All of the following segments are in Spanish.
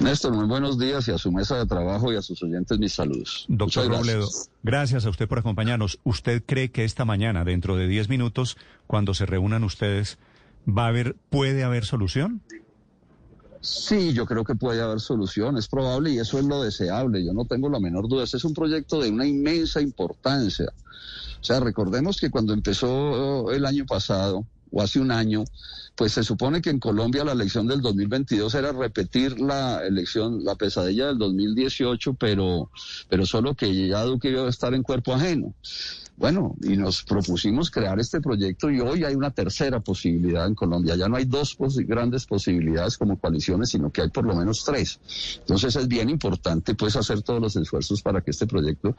Néstor, muy buenos días y a su mesa de trabajo y a sus oyentes mis saludos. Doctor gracias. Robledo, gracias a usted por acompañarnos. ¿Usted cree que esta mañana, dentro de 10 minutos, cuando se reúnan ustedes, va a haber, puede haber solución? Sí, yo creo que puede haber solución, es probable y eso es lo deseable, yo no tengo la menor duda. Este es un proyecto de una inmensa importancia. O sea, recordemos que cuando empezó el año pasado, o hace un año, pues se supone que en Colombia la elección del 2022 era repetir la elección, la pesadilla del 2018, pero, pero solo que ya Duque iba a estar en cuerpo ajeno. Bueno, y nos propusimos crear este proyecto y hoy hay una tercera posibilidad en Colombia. Ya no hay dos grandes posibilidades como coaliciones, sino que hay por lo menos tres. Entonces es bien importante pues hacer todos los esfuerzos para que este proyecto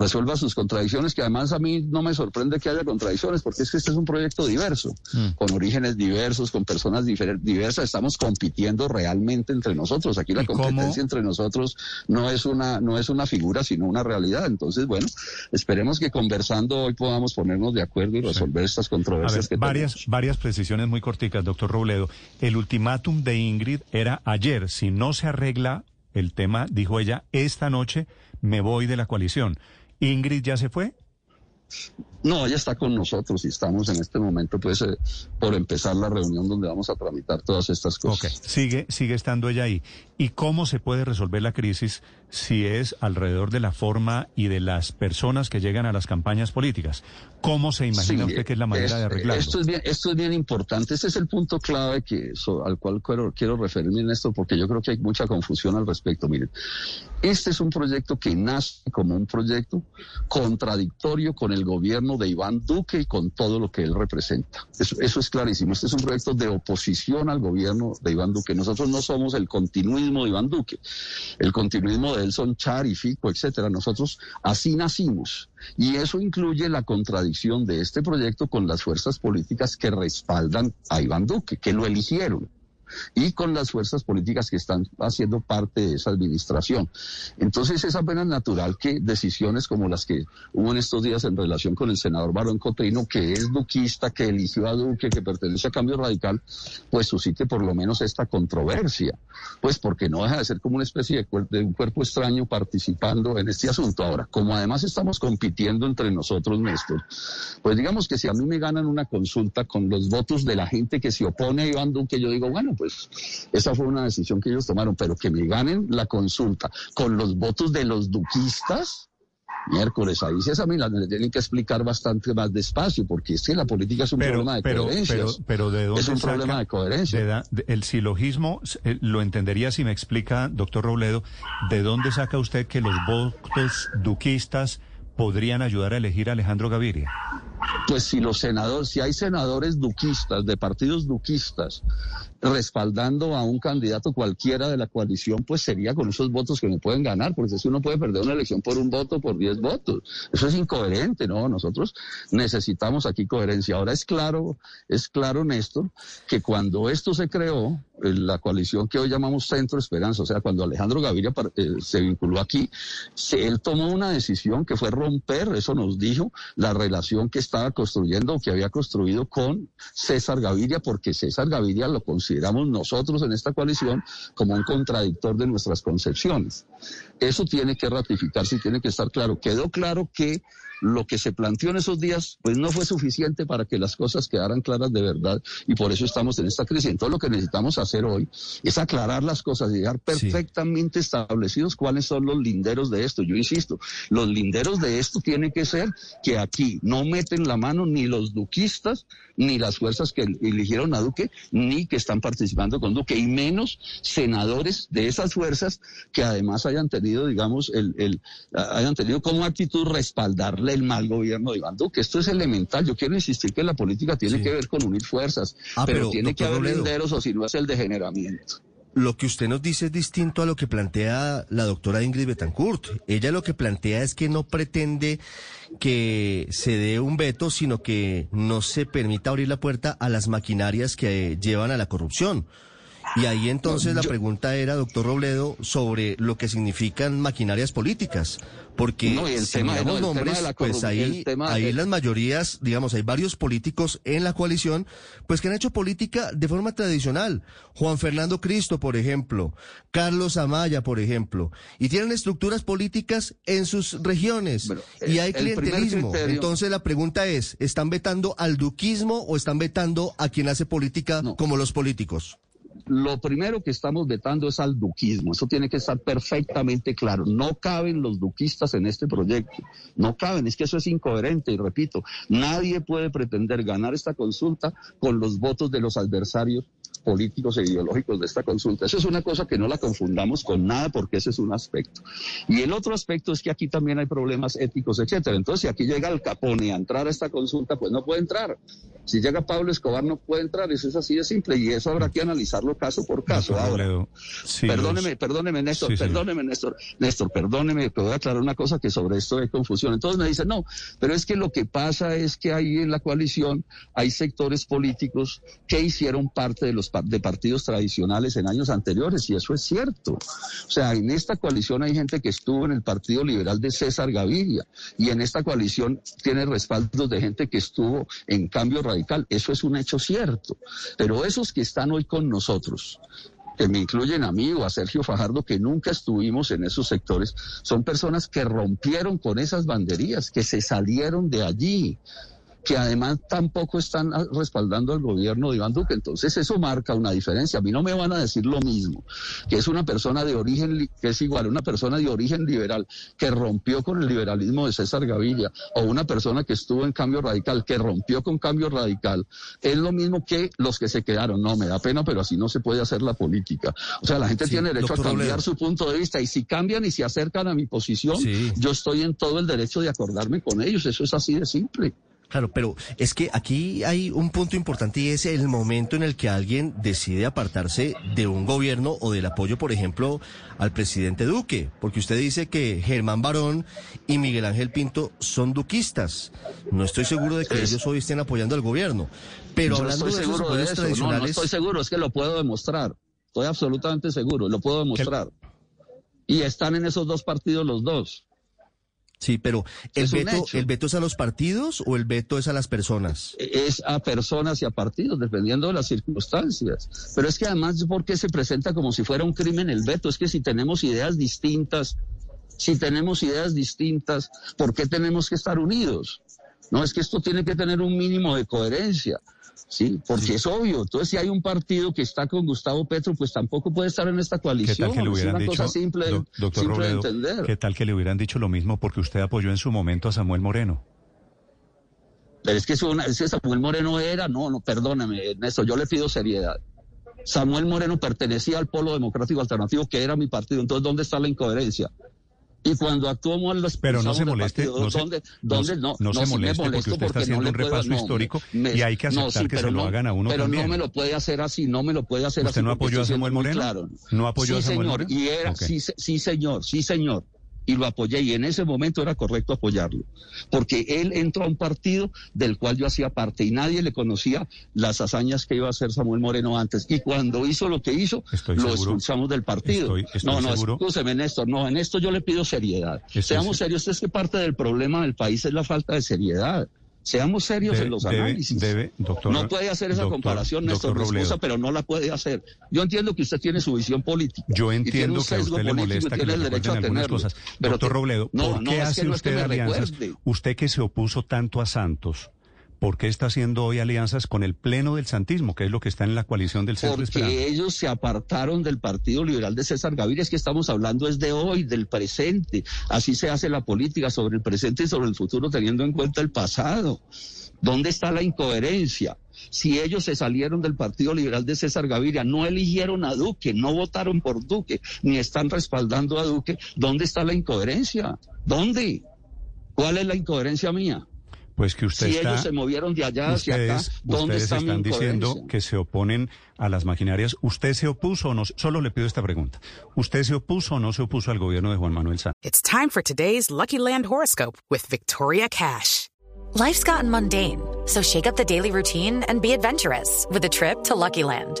resuelva sus contradicciones, que además a mí no me sorprende que haya contradicciones, porque es que este es un proyecto diverso, mm. con orígenes diversos, con personas diversas. Estamos compitiendo realmente entre nosotros. Aquí la competencia entre nosotros no es una, no es una figura, sino una realidad. Entonces, bueno, esperemos que conversando hoy podamos ponernos de acuerdo y resolver estas controversias que varias, tenemos. Varias precisiones muy corticas, doctor Robledo. El ultimátum de Ingrid era ayer. Si no se arregla el tema, dijo ella, esta noche me voy de la coalición. ¿Ingrid ya se fue? No, ella está con nosotros y estamos en este momento, pues, eh, por empezar la reunión donde vamos a tramitar todas estas cosas. Ok, sigue, sigue estando ella ahí. ¿Y cómo se puede resolver la crisis si es alrededor de la forma y de las personas que llegan a las campañas políticas? ¿Cómo se imagina Sí, usted que es la manera de arreglarlo? Esto es bien, esto es bien importante. Este es el punto clave que so- al cual quiero, quiero referirme en esto porque yo creo que hay mucha confusión al respecto. Miren, este es un proyecto que nace como un proyecto contradictorio con el gobierno de Iván Duque y con todo lo que él representa. Eso, eso es clarísimo. Este es un proyecto de oposición al gobierno de Iván Duque. Nosotros no somos el continuismo de Iván Duque. El continuismo de él son Char y Fico, etcétera. Nosotros así nacimos. Y eso incluye la contradicción de este proyecto con las fuerzas políticas que respaldan a Iván Duque, que lo eligieron y con las fuerzas políticas que están haciendo parte de esa administración. Entonces es apenas natural que decisiones como las que hubo en estos días en relación con el senador Barón Cotrino, que es duquista, que eligió a Duque, que pertenece a Cambio Radical, pues suscite por lo menos esta controversia, pues porque no deja de ser como una especie de, cuer- de un cuerpo extraño participando en este asunto. Ahora, como además estamos compitiendo entre nosotros, Néstor, pues digamos que si a mí me ganan una consulta con los votos de la gente que se opone a Iván Duque, yo digo, bueno, pues esa fue una decisión que ellos tomaron, pero que me ganen la consulta con los votos de los duquistas, miércoles, ahí sí esa me la me tienen que explicar bastante más despacio, porque es que la política es un Pero, problema de pero, pero, ¿de dónde es un saca- problema de coherencia. de da- de- el silogismo eh, lo entendería si me explica, doctor Robledo, ¿de dónde saca usted que los votos duquistas podrían ayudar a elegir a Alejandro Gaviria? Pues si los senadores, si hay senadores duquistas, de partidos duquistas, respaldando a un candidato cualquiera de la coalición, pues sería con esos votos que me pueden ganar, porque si uno puede perder una elección por un voto, por diez votos. Eso es incoherente, ¿no? Nosotros necesitamos aquí coherencia. Ahora es claro, es claro, Néstor, que cuando esto se creó, eh, la coalición que hoy llamamos Centro Esperanza, o sea, cuando Alejandro Gaviria eh, se vinculó aquí, él tomó una decisión que fue romper, eso nos dijo, la relación que estaba construyendo o que había construido con César Gaviria, porque César Gaviria lo consideramos nosotros en esta coalición como un contradictor de nuestras concepciones. Eso tiene que ratificarse y tiene que estar claro. Quedó claro que lo que se planteó en esos días, pues no fue suficiente para que las cosas quedaran claras de verdad y por eso estamos en esta crisis. Entonces lo que necesitamos hacer hoy es aclarar las cosas y dejar perfectamente establecidos cuáles son los linderos de esto. Yo insisto, los linderos de esto tienen que ser que aquí no meten la mano ni los duquistas, ni las fuerzas que eligieron a Duque, ni que están participando con Duque, y menos senadores de esas fuerzas que además hayan tenido, digamos, el, el hayan tenido como actitud respaldarle el mal gobierno de Iván Duque. Esto es elemental. Yo quiero insistir que la política tiene Sí. que ver con unir fuerzas, Ah, pero, pero, tiene que haber linderos o si no es el degeneramiento. Lo que usted nos dice es distinto a lo que plantea la doctora Ingrid Betancourt. Ella lo que plantea es que no pretende que se dé un veto, sino que no se permita abrir la puerta a las maquinarias que llevan a la corrupción. Y ahí entonces la pregunta era, doctor Robledo, sobre lo que significan maquinarias políticas. Porque No, y el si tema- miramos no, el tema nombres, de pues ahí, tema ahí de- las mayorías, digamos, hay varios políticos en la coalición, pues que han hecho política de forma tradicional. Juan Fernando Cristo, por ejemplo, Carlos Amaya, por ejemplo, y tienen estructuras políticas en sus regiones Bueno, y hay clientelismo. criterio- Entonces la pregunta es, ¿están vetando al duquismo o están vetando a quien hace política como los políticos? Lo primero que estamos vetando es al duquismo. Eso tiene que estar perfectamente claro. No caben los duquistas en este proyecto. No caben. Es que eso es incoherente. Y repito, nadie puede pretender ganar esta consulta con los votos de los adversarios políticos e ideológicos de esta consulta. Eso es una cosa que no la confundamos con nada porque ese es un aspecto. Y el otro aspecto es que aquí también hay problemas éticos, etcétera. Entonces, si aquí llega el Capone a entrar a esta consulta, pues no puede entrar. Si llega Pablo Escobar, no puede entrar. Eso es así de simple. Y eso habrá que analizarlo caso por caso. Ahora, perdóneme, los- perdóneme, Néstor, Sí, perdóneme, Néstor, Néstor, perdóneme, que voy a aclarar una cosa que sobre esto hay confusión. Entonces me dicen, no, pero es que lo que pasa es que ahí en la coalición hay sectores políticos que hicieron parte de los de partidos tradicionales en años anteriores, y eso es cierto. O sea, en esta coalición hay gente que estuvo en el Partido Liberal de César Gaviria, y en esta coalición tiene respaldos de gente que estuvo en cambio radical. Eso es un hecho cierto. Pero esos que están hoy con nosotros, que me incluyen a mí o a Sergio Fajardo, que nunca estuvimos en esos sectores, son personas que rompieron con esas banderías, que se salieron de allí, que además tampoco están respaldando al gobierno de Iván Duque. Entonces eso marca una diferencia. A mí no me van a decir lo mismo, que es una persona de origen, que es igual, una persona de origen liberal que rompió con el liberalismo de César Gaviria, o una persona que estuvo en cambio radical, que rompió con cambio radical. Es lo mismo que los que se quedaron. No, me da pena, pero así no se puede hacer la política. O sea, la gente Sí, tiene derecho a cambiar su punto de vista y si cambian y se acercan a mi posición, Sí. yo estoy en todo el derecho de acordarme con ellos. Eso es así de simple. Claro, pero es que aquí hay un punto importante y es el momento en el que alguien decide apartarse de un gobierno o del apoyo, por ejemplo, al presidente Duque, porque usted dice que Germán Barón y Miguel Ángel Pinto son duquistas. No estoy seguro de que Es- ellos hoy estén apoyando al gobierno, pero Yo hablando estoy de seguro de eso. No, no tradicionales, estoy seguro, es que lo puedo demostrar. Estoy absolutamente seguro, lo puedo demostrar. Y están en esos dos partidos los dos. Sí, pero el veto, el veto es a los partidos o el veto es a las personas. Es a personas y a partidos, dependiendo de las circunstancias. Pero es que además, ¿por qué se presenta como si fuera un crimen el veto? Es que si tenemos ideas distintas, si tenemos ideas distintas, ¿por qué tenemos que estar unidos? No, es que esto tiene que tener un mínimo de coherencia. Sí, porque es obvio. Entonces, si hay un partido que está con Gustavo Petro, pues tampoco puede estar en esta ¿Qué coalición. tal que le es hubieran una dicho, cosa simple, doc- doctor simple de entender. qué tal que le hubieran dicho lo mismo porque usted apoyó en su momento a Samuel Moreno? Pero es que, es que Samuel Moreno era, no, no, perdóneme, Ernesto, yo le pido seriedad. Samuel Moreno pertenecía al Polo Democrático Alternativo, que era mi partido. Entonces, ¿dónde está la incoherencia? Y cuando actuó mal, lo Pero no se moleste, partido. no se- ¿Dónde, no dónde? se- No, no se sí moleste porque usted está haciendo no un puedo- repaso no, histórico me- y hay que no, aceptar que pero se lo hagan a uno Pero también. no me lo puede hacer así, no me lo puede hacer ¿Usted así. no apoyó a Samuel Moreno? claro. ¿No apoyó sí, a Samuel señor, Moreno? Y era, Ok. sí, sí, señor, sí, señor. Y lo apoyé y en ese momento era correcto apoyarlo, porque él entró a un partido del cual yo hacía parte y nadie le conocía las hazañas que iba a hacer Samuel Moreno antes. Y cuando hizo lo que hizo, Estoy lo seguro- expulsamos del partido. estoy- estoy no, no, seguro- escúcheme, Néstor, no, en esto yo le pido seriedad. Seamos se- serios, es que parte del problema del país es la falta de seriedad. Seamos serios Debe- en los análisis. debe, doctor- no puede hacer esa doctor- comparación, Néstor, excusa, Robledo. pero no la puede hacer. Yo entiendo que usted tiene su visión política. Yo entiendo que a usted le molesta que le derecho a recuerden algunas tenerlo. cosas. Pero Doctor que- Robledo, no, ¿por no, qué es que hace no es que usted alianzas? recuerde. Usted que se opuso tanto a Santos, ¿por qué está haciendo hoy alianzas con el pleno del santismo, que es lo que está en la coalición del Centro Esperanza? Porque ellos se apartaron del Partido Liberal de César Gaviria. Es que estamos hablando es de hoy, del presente. Así se hace la política sobre el presente y sobre el futuro, teniendo en cuenta el pasado. ¿Dónde está la incoherencia? Si ellos se salieron del Partido Liberal de César Gaviria, no eligieron a Duque, no votaron por Duque, ni están respaldando a Duque, ¿dónde está la incoherencia? ¿Dónde? ¿Cuál es la incoherencia mía? Pues que usted si está, ellos se movieron de allá hacia acá, ustedes, ¿dónde ustedes está mi están diciendo incoherencia? que se oponen a las maquinarias. ¿Usted se opuso o no? Solo le pido esta pregunta. ¿Usted se opuso o no se opuso al gobierno de Juan Manuel Santos? It's time for today's Lucky Land horoscope with Victoria Cash. Life's gotten mundane, so shake up the daily routine and be adventurous with a trip to Lucky Land.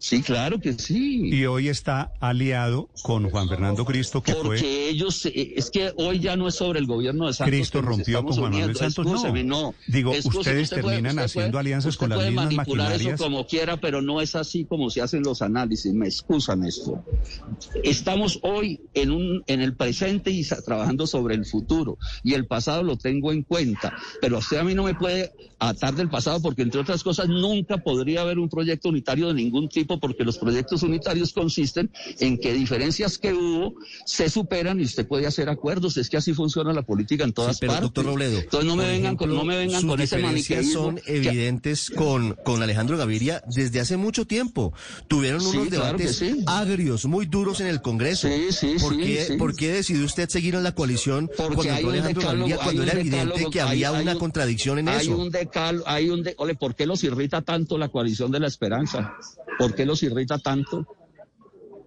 Sí, claro que sí. Y hoy está aliado con Juan Fernando Cristo, que Porque fue... ellos, eh, es que hoy ya no es sobre el gobierno de Santos. Cristo rompió con Juan Manuel. Santos, no. No. Digo, ustedes usted terminan haciendo puede- alianzas con las mismas maquinarias. eso como quiera, pero no es así como se hacen los análisis. Me excusan esto. Estamos hoy en, un, en el presente y trabajando sobre el futuro. Y el pasado lo tengo en cuenta. Pero usted a mí no me puede atar del pasado porque, entre otras cosas, nunca podría haber un proyecto unitario de ningún tipo porque los proyectos unitarios consisten en que diferencias que hubo se superan y usted puede hacer acuerdos. Es que así funciona la política en todas Sí, pero partes. doctor Robledo, Entonces no me vengan con, no me vengan con ese maniqueísmo. son que- evidentes con, con Alejandro Gaviria desde hace mucho tiempo. Tuvieron Sí, unos claro debates sí. agrios, muy duros en el Congreso. ¿Por, qué, sí. ¿Por qué decidió usted seguir en la coalición Porque con hay un Alejandro decálogo, Gaviria cuando era evidente decálogo, que hay- había hay una un- contradicción en hay eso? Un decal, hay un de, ole, ¿por qué los irrita tanto la coalición de la esperanza? ¿Por qué los irrita tanto?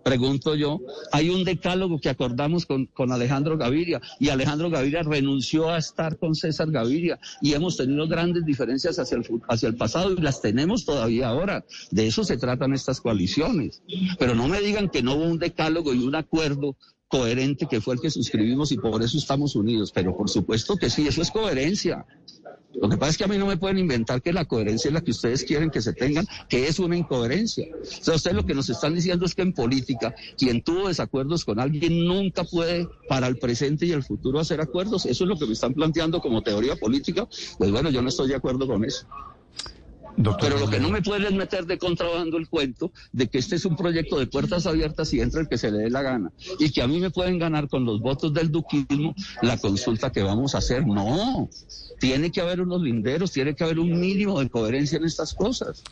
Pregunto yo, hay un decálogo que acordamos con, con Alejandro Gaviria y Alejandro Gaviria renunció a estar con César Gaviria y hemos tenido grandes diferencias hacia el, hacia el pasado y las tenemos todavía ahora. De eso se tratan estas coaliciones. Pero no me digan que no hubo un decálogo y un acuerdo coherente que fue el que suscribimos y por eso estamos unidos. Pero por supuesto que sí, eso es coherencia. Lo que pasa es que a mí no me pueden inventar que la coherencia es la que ustedes quieren que se tengan, que es una incoherencia. O sea, ustedes lo que nos están diciendo es que en política, quien tuvo desacuerdos con alguien nunca puede para el presente y el futuro hacer acuerdos. Eso es lo que me están planteando como teoría política. Pues bueno, yo no estoy de acuerdo con eso. Doctor Pero lo que no me pueden es meter de contrabando el cuento de que este es un proyecto de puertas abiertas y entra el que se le dé la gana. Y que a mí me pueden ganar con los votos del duquismo la consulta que vamos a hacer. No, tiene que haber unos linderos, tiene que haber un mínimo de coherencia en estas cosas.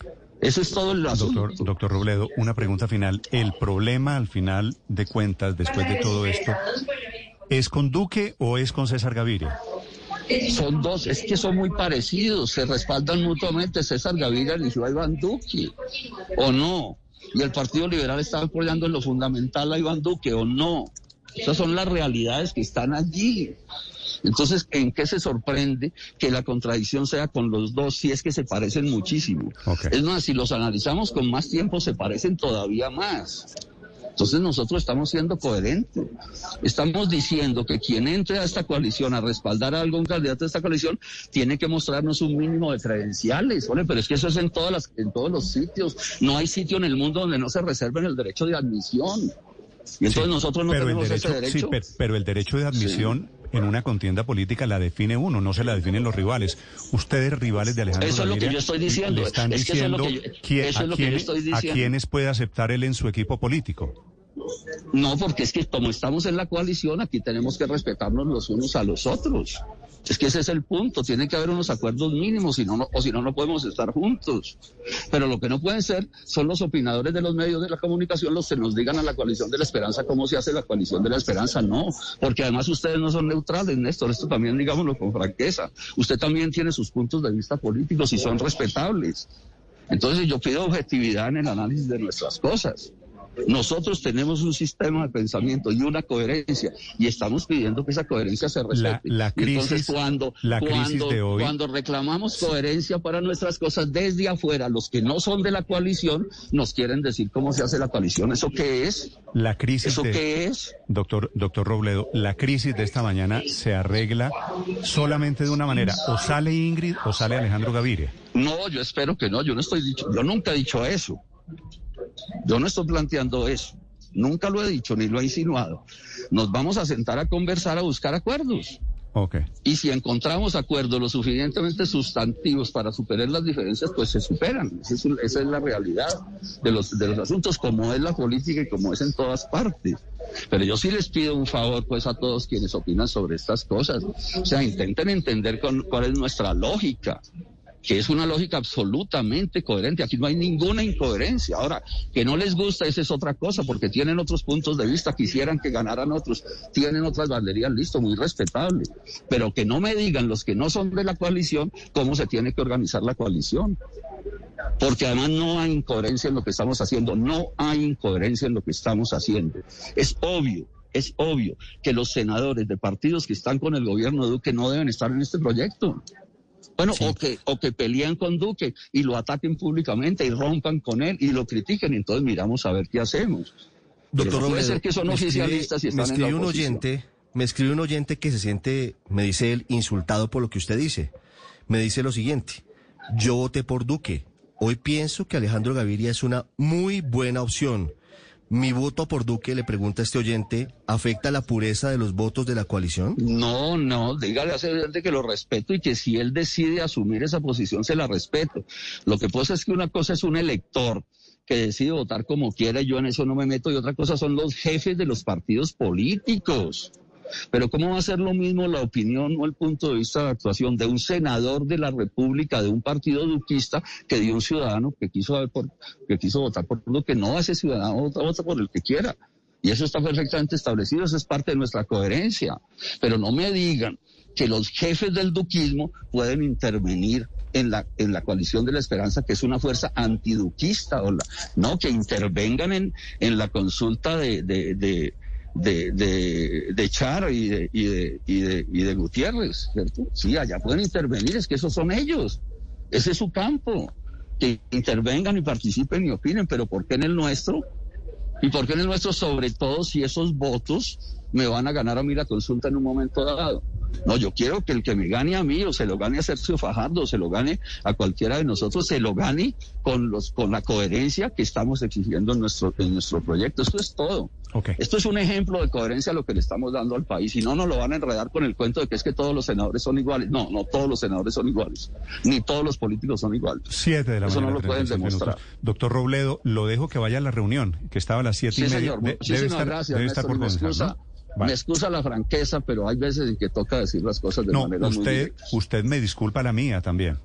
Eso es todo el asunto. Doctor, doctor Robledo, una pregunta final. ¿El problema al final de cuentas, después de todo esto, es con Duque o es con César Gaviria? Son dos, es que son muy parecidos, se respaldan mutuamente. César Gaviria a Iván Duque, o no. Y el Partido Liberal está apoyando en lo fundamental a Iván Duque, o no. Esas son las realidades que están allí. Entonces, ¿en qué se sorprende que la contradicción sea con los dos si es que se parecen muchísimo? Es más, si los analizamos con más tiempo, se parecen todavía más. Entonces nosotros estamos siendo coherentes. Estamos diciendo que quien entre a esta coalición a respaldar a algún candidato de esta coalición tiene que mostrarnos un mínimo de credenciales. Ole, pero es que eso es en todas las, en todos los sitios. No hay sitio en el mundo donde no se reserven el derecho de admisión. Y entonces Sí, nosotros no tenemos derecho, ese derecho. sí, pero, pero el derecho de admisión en una contienda política la define uno, no se la definen los rivales. Ustedes, rivales de Alejandro Eso es lo que yo estoy diciendo. le están Es que eso es lo que yo- quién- eso a, es lo que yo quién- estoy a diciendo. quiénes puede aceptar él en su equipo político. No, porque es que como estamos en la coalición, aquí tenemos que respetarnos los unos a los otros. Es que ese es el punto, tiene que haber unos acuerdos mínimos, si no, no- o si no, no podemos estar juntos. Pero lo que no pueden ser son los opinadores de los medios de la comunicación los que nos digan a la coalición de la esperanza cómo se hace la coalición de la esperanza. No, porque además ustedes no son neutrales, Néstor, esto también digámoslo con franqueza. Usted también tiene sus puntos de vista políticos y son respetables. Entonces yo pido objetividad en el análisis de nuestras cosas. Nosotros tenemos un sistema de pensamiento y una coherencia y estamos pidiendo que esa coherencia se respete. la Entonces, cuando, la crisis cuando, de hoy- cuando reclamamos coherencia para nuestras cosas desde afuera, los que no son de la coalición nos quieren decir cómo se hace la coalición. ¿Eso qué es? La crisis ¿Eso de, qué es? doctor, doctor Robledo, la crisis de esta mañana se arregla solamente de una manera, o sale Ingrid o sale Alejandro Gaviria. No, yo espero que no. Yo no estoy dicho, yo nunca he dicho eso. Yo no estoy planteando eso. Nunca lo he dicho ni lo he insinuado. Nos vamos a sentar a conversar, a buscar acuerdos. Ok. Y si encontramos acuerdos lo suficientemente sustantivos para superar las diferencias, pues se superan. Esa es, esa es la realidad de los, de los asuntos, como es la política y como es en todas partes. Pero yo sí les pido un favor, pues, a todos quienes opinan sobre estas cosas. O sea, intenten entender con- cuál es nuestra lógica que es una lógica absolutamente coherente. Aquí no hay ninguna incoherencia. Ahora, que no les gusta, esa es otra cosa, porque tienen otros puntos de vista, quisieran que ganaran otros, tienen otras banderías, listo, muy respetable. Pero que no me digan los que no son de la coalición cómo se tiene que organizar la coalición. Porque además no hay incoherencia en lo que estamos haciendo, no hay incoherencia en lo que estamos haciendo. Es obvio. Es obvio que los senadores de partidos que están con el gobierno de Duque no deben estar en este proyecto. Bueno, o, que, o que pelean con Duque y lo ataquen públicamente y rompan con él y lo critiquen, y entonces miramos a ver qué hacemos. Pero no puede ser que son me escribe- oficialistas y me están en la escribe un oyente, me escribe un oyente que se siente, me dice él, insultado por lo que usted dice. Me dice lo siguiente, yo voté por Duque. Hoy pienso que Alejandro Gaviria es una muy buena opción. Mi voto por Duque, le pregunta este oyente, ¿afecta la pureza de los votos de la coalición? No, no, dígale a ese oyente que lo respeto y que si él decide asumir esa posición, se la respeto. Lo que pasa es que una cosa es un elector que decide votar como quiera, y yo en eso no me meto, y otra cosa son los jefes de los partidos políticos. Pero ¿cómo va a ser lo mismo la opinión o el punto de vista de actuación de un senador de la República, de un partido duquista, que de un ciudadano que quiso, por, que quiso votar por lo que no ese ciudadano vota, vota por el que quiera? Y eso está perfectamente establecido, eso es parte de nuestra coherencia. Pero no me digan que los jefes del duquismo pueden intervenir en la, en la coalición de la esperanza, que es una fuerza antiduquista, o la, no, que intervengan en, en la consulta de, de, de, de, de Char y de, y, de, y, de, y de Gutiérrez, ¿cierto? Sí, allá pueden intervenir, es que esos son ellos, ese es su campo, que intervengan y participen y opinen, pero ¿por qué en el nuestro? ¿Y por qué en el nuestro, sobre todo si esos votos me van a ganar a mí la consulta en un momento dado? No, yo quiero que el que me gane a mí o se lo gane a Sergio Fajardo o se lo gane a cualquiera de nosotros, se lo gane con, los, con la coherencia que estamos exigiendo en nuestro, en nuestro proyecto. Esto es todo. Ok. Esto es un ejemplo de coherencia a lo que le estamos dando al país. Y no nos lo van a enredar con el cuento de que es que todos los senadores son iguales. No, no todos los senadores son iguales. Ni todos los políticos son iguales. Siete de la Eso no mañana. lo pueden 36 minutos. demostrar. Doctor Robledo, lo dejo que vaya a la reunión, que estaba a las siete Sí, y media. señor. De- debe estar, gracias. debe estar Néstor, por comenzar, ¿no? Vale. me excusa la franqueza, pero hay veces en que toca decir las cosas de No, manera muy usted, directa. usted me disculpa la mía también.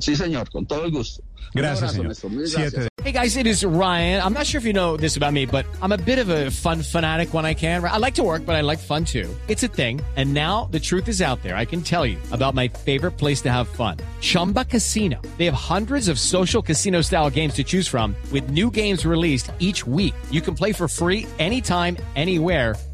Sí, señor, con todo el gusto. Gracias, abrazo, señor. Siete gracias. Hey guys, it is Ryan. I'm not sure if you know this about me, but I'm a bit of a fun fanatic when I can. I like to work, but I like fun too. It's a thing. And now the truth is out there. I can tell you about my favorite place to have fun. Chumba Casino. They have hundreds of social casino style games to choose from with new games released each week. You can play for free anytime, anywhere.